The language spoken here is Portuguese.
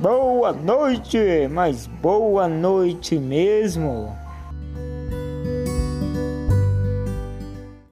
Boa noite, mas boa noite mesmo.